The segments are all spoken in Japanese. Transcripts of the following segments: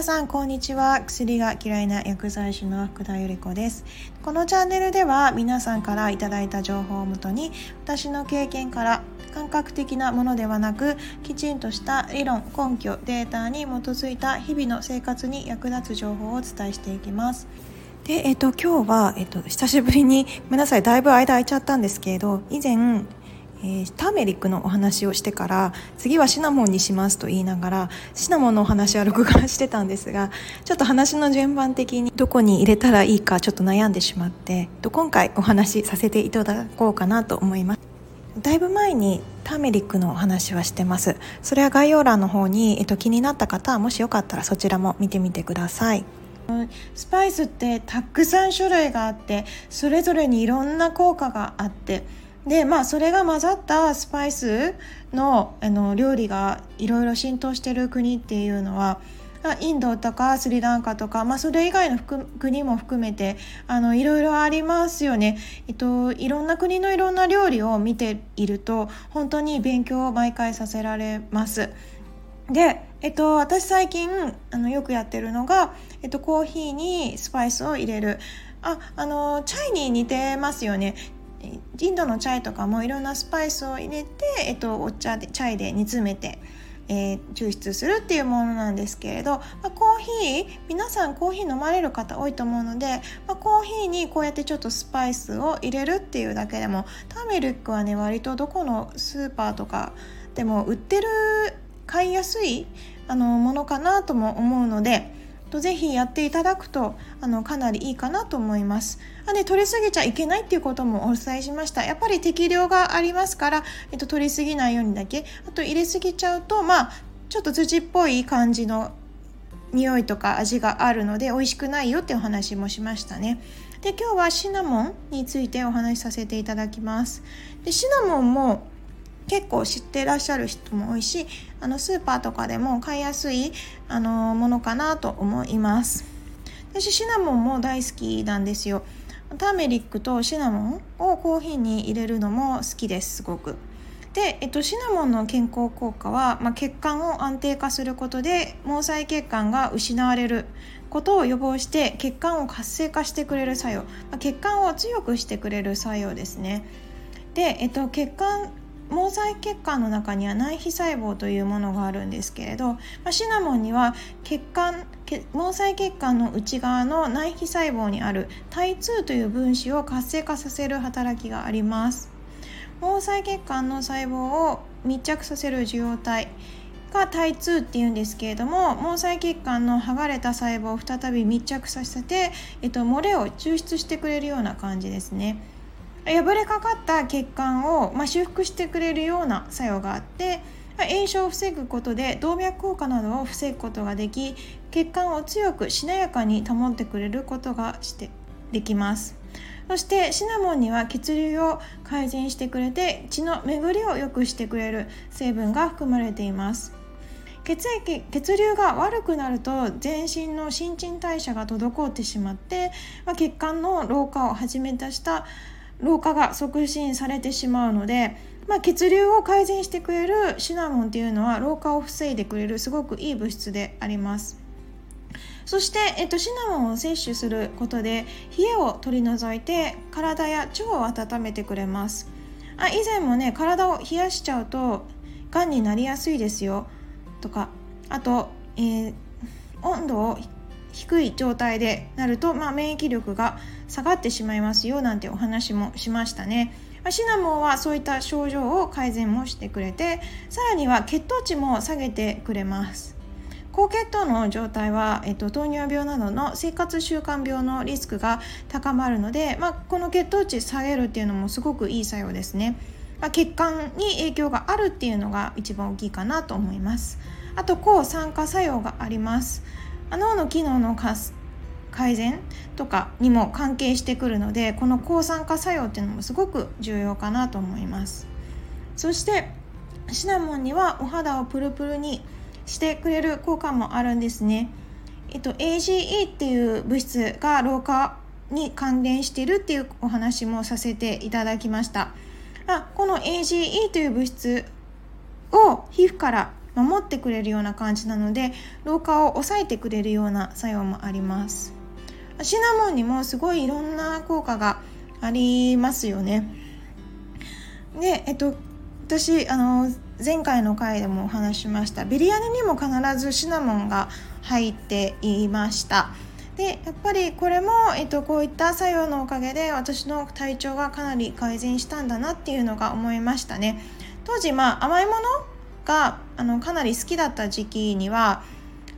皆さんこんにちは。薬が嫌いな薬剤師の福田由里子です。このチャンネルでは皆さんからいただいた情報をもとに私の経験から感覚的なものではなくきちんとした理論根拠データに基づいた日々の生活に役立つ情報をお伝えしていきます。で、えっと、今日は、えっと、久しぶりにごめんなさい。だいぶ間空いちゃったんですけれど以前えー、ターメリックのお話をしてから次はシナモンにしますと言いながらシナモンのお話は録画してたんですがちょっと話の順番的にどこに入れたらいいかちょっと悩んでしまって今回お話しさせていただこうかなと思います。だいぶ前にターメリックのお話はしてます。それは概要欄の方に、えっと、気になった方はもしよかったらそちらも見てみてください。スパイスってたくさん種類があってそれぞれにいろんな効果があってでまあそれが混ざったスパイスのあの料理がいろいろ浸透してる国っていうのはインドとかスリランカとか、まあ、それ以外の国も含めてあのいろいろありますよね、えっと、いろんな国のいろんな料理を見ていると本当に勉強を毎回させられます。で、えっと、私最近あのよくやってるのが、えっと、コーヒーにスパイスを入れる。ああのチャイに似てますよね。インドのチャイとかもいろんなスパイスを入れて、えっと、お茶でチャイで煮詰めて、えー、抽出するっていうものなんですけれど、まあ、コーヒー皆さんコーヒー飲まれる方多いと思うので、まあ、コーヒーにこうやってちょっとスパイスを入れるっていうだけでもターメリックはね割とどこのスーパーとかでも売ってる買いやすいあのものかなとも思うので。とぜひやっていただくとあのかなりいいかなと思います。あで取りすぎちゃいけないっていうこともお伝えしました。やっぱり適量がありますから、えっと、取りすぎないようにだけあと入れすぎちゃうとまあちょっと土っぽい感じの匂いとか味があるので美味しくないよってお話もしましたね。で今日はシナモンについてお話しさせていただきます。でシナモンも結構知ってらっしゃる人も多いしあのスーパーとかでも買いやすいあのものかなと思います。私シナモンも大好きなんですよ。ターメリックとシナモンをコーヒーに入れるのも好きですすごく。で、えっと、シナモンの健康効果は、まあ、血管を安定化することで毛細血管が失われることを予防して血管を活性化してくれる作用、まあ、血管を強くしてくれる作用ですね。で、えっと、血管毛細血管の中には内皮細胞というものがあるんですけれど、まあ、シナモンには血管毛細血管の内側の内皮細胞にある体2という分子を活性化させる働きがあります毛細血管の細胞を密着させる受容体が体2っていうんですけれども毛細血管の剥がれた細胞を再び密着させて、えっと、漏れを抽出してくれるような感じですね。破れかかった血管を、まあ、修復してくれるような作用があって炎症を防ぐことで動脈硬化などを防ぐことができ血管を強くしなやかに保ってくれることがしてできます。そしてシナモンには血流を改善してくれて血の巡りを良くしてくれる成分が含まれています。血液血流が悪くなると全身の新陳代謝が滞ってしまって、まあ、血管の老化をはじめとした老化が促進されてしまうので、まあ、血流を改善してくれるシナモンっていうのは老化を防いでくれるすごくいい物質であります。そして、えっと、シナモンを摂取することで冷えを取り除いて体や腸を温めてくれます。あ以前もね体を冷やしちゃうとがんになりやすいですよとかあと、えー、温度を低い状態でなると、まあ、免疫力が下がってしまいますよなんてお話もしましたね。シナモンはそういった症状を改善もしてくれてさらには血糖値も下げてくれます。高血糖の状態は、えっと、糖尿病などの生活習慣病のリスクが高まるので、まあ、この血糖値下げるっていうのもすごくいい作用ですね、まあ、血管に影響があるっていうのが一番大きいかなと思います。あと抗酸化作用があります。脳の機能の改善とかにも関係してくるのでこの抗酸化作用っていうのもすごく重要かなと思います。そしてシナモンにはお肌をプルプルにしてくれる効果もあるんですね。えっと AGE っていう物質が老化に関連しているっていうお話もさせていただきました。あこの AGE という物質を皮膚から守ってくれるような感じなので老化を抑えてくれるような作用もあります。シナモンにもすごいいろんな効果がありますよね。でえっと私あの前回の回でもお話しました。ビリヤニにも必ずシナモンが入っていました。でやっぱりこれも、えっと、こういった作用のおかげで私の体調がかなり改善したんだなっていうのが思いましたね。当時まあ甘いものがあのかなり好きだった時期には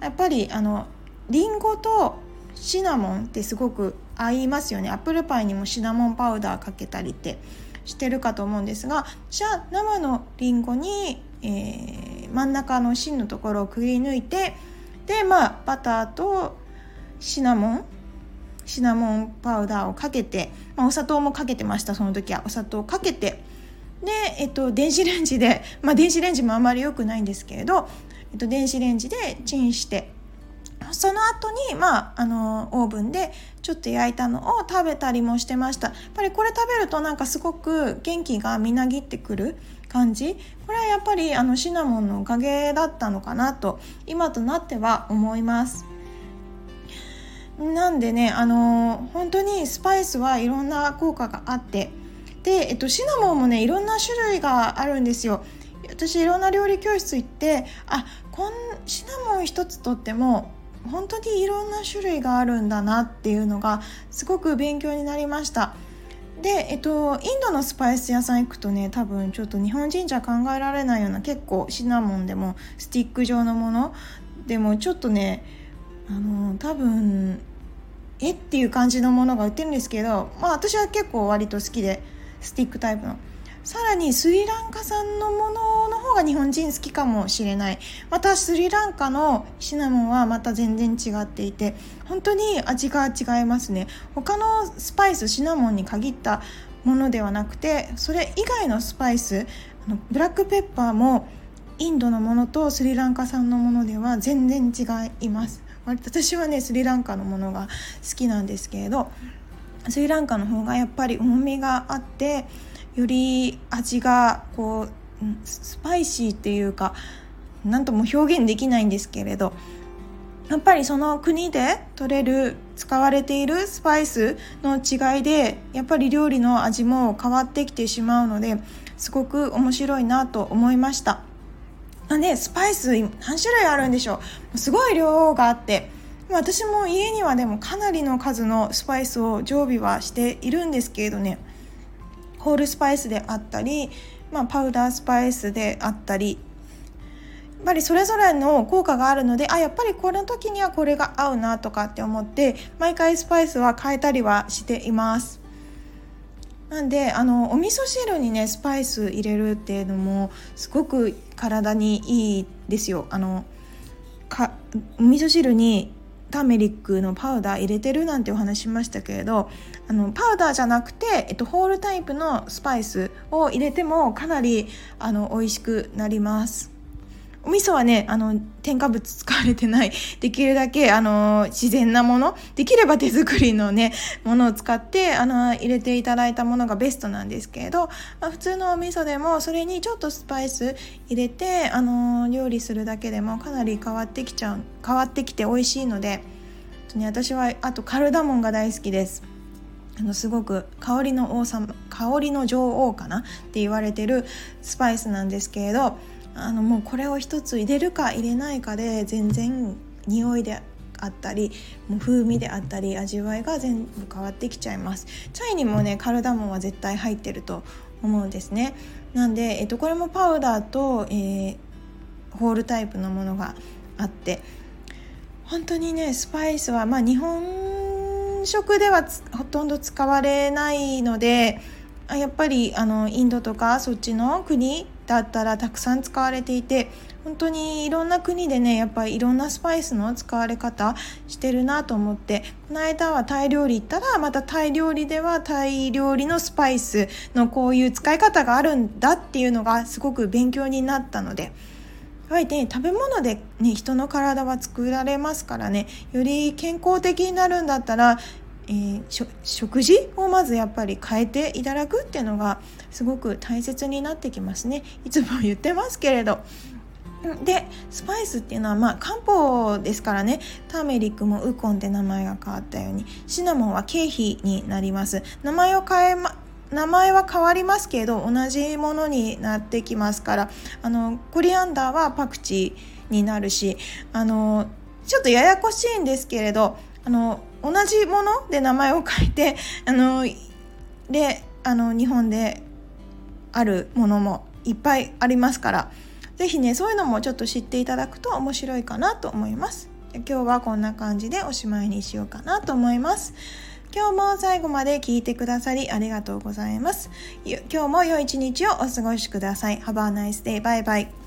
やっぱりあのリンゴとシナモンってすごく合いますよね。アップルパイにもシナモンパウダーかけたりってしてるかと思うんですがじゃあ生のりんごに、えー、真ん中の芯のところをくり抜いてでまあバターとシナモンシナモンパウダーをかけて、まあ、お砂糖もかけてましたその時は。お砂糖をかけてで、えっと、電子レンジで、まあ、電子レンジもあまり良くないんですけれど、えっと、電子レンジでチンしてその後にまああのオーブンでちょっと焼いたのを食べたりもしてました。やっぱりこれ食べるとなんかすごく元気がみなぎってくる感じ。これはやっぱりあのシナモンのおかげだったのかなと今となっては思います。なんでねあの本当にスパイスはいろんな効果があってで、えっと、シナモンもねいろんな種類があるんですよ。私いろんな料理教室行ってあこんシナモン一つとっても本当にいろんな種類があるんだなっていうのがすごく勉強になりました。で、えっと、インドのスパイス屋さん行くとね多分ちょっと日本人じゃ考えられないような結構シナモンでもスティック状のものでもちょっとねあの多分えっていう感じのものが売ってるんですけどまあ私は結構割と好きでスティックタイプの。さらにスリランカ産のものの方が日本人好きかもしれない。またスリランカのシナモンはまた全然違っていて本当に味が違いますね。他のスパイスシナモンに限ったものではなくてそれ以外のスパイスあのブラックペッパーもインドのものとスリランカ産のものでは全然違います。私はねスリランカのものが好きなんですけれどスリランカの方がやっぱり重みがあってより味がこうスパイシーっていうか何とも表現できないんですけれどやっぱりその国で取れる使われているスパイスの違いでやっぱり料理の味も変わってきてしまうのですごく面白いなと思いました。ね、スパイス何種類あるんでしょうすごい量があって私も家にはでもかなりの数のスパイスを常備はしているんですけれどねホールスパイスであったり、まあ、パウダースパイスであったりやっぱりそれぞれの効果があるのであやっぱりこの時にはこれが合うなとかって思って毎回スパイスは変えたりはしています。なんであのお味噌汁にねスパイス入れるっていうのもすごく体にいいですよ。あのかお味噌汁にターメリックのパウダー入れてるなんてお話しましたけれどあのパウダーじゃなくて、えっと、ホールタイプのスパイスを入れてもかなりあの美味しくなります。お味噌はねあの添加物使われてない。できるだけあの自然なもの。できれば手作りのねものを使ってあの入れていただいたものがベストなんですけれど、まあ、普通のお味噌でもそれにちょっとスパイス入れてあの料理するだけでもかなり変わってきちゃう変わってきて美味しいので、ね、私はあとカルダモンが大好きです。あのすごく香りの王様香りの女王かな？って言われてるスパイスなんですけれどあのもうこれを一つ入れるか入れないかで全然匂いであったりもう風味であったり味わいが全部変わってきちゃいます。チャイにもねカルダモンは絶対入ってると思うんですね。なんで、えっと、これもパウダーと、えー、ホールタイプのものがあって本当にねスパイスはまあ日本食ではほとんど使われないのでやっぱりあのインドとかそっちの国だったらたくさん使われていて本当にいろんな国でねやっぱりいろんなスパイスの使われ方してるなと思ってこの間はタイ料理行ったらまたタイ料理ではタイ料理のスパイスのこういう使い方があるんだっていうのがすごく勉強になったので。やはりね、食べ物で、ね、人の体は作られますからねより健康的になるんだったらえー、食事をまずやっぱり変えていただくっていうのがすごく大切になってきますね。いつも言ってますけれど。でスパイスっていうのはまあ漢方ですからね。ターメリックもウコンって名前が変わったようにシナモンは経費になります。名前を変えま名前は変わりますけど同じものになってきますからあのコリアンダーはパクチーになるしあのちょっとややこしいんですけれどあの同じもので名前を変えて あのであの日本であるものもいっぱいありますから是非ねそういうのもちょっと知っていただくと面白いかなと思います。今日はこんな感じでおしまいにしようかなと思います。今日も最後まで聞いてくださりありがとうございます。今日も良い一日をお過ごしください。Have a nice day. バイバイ。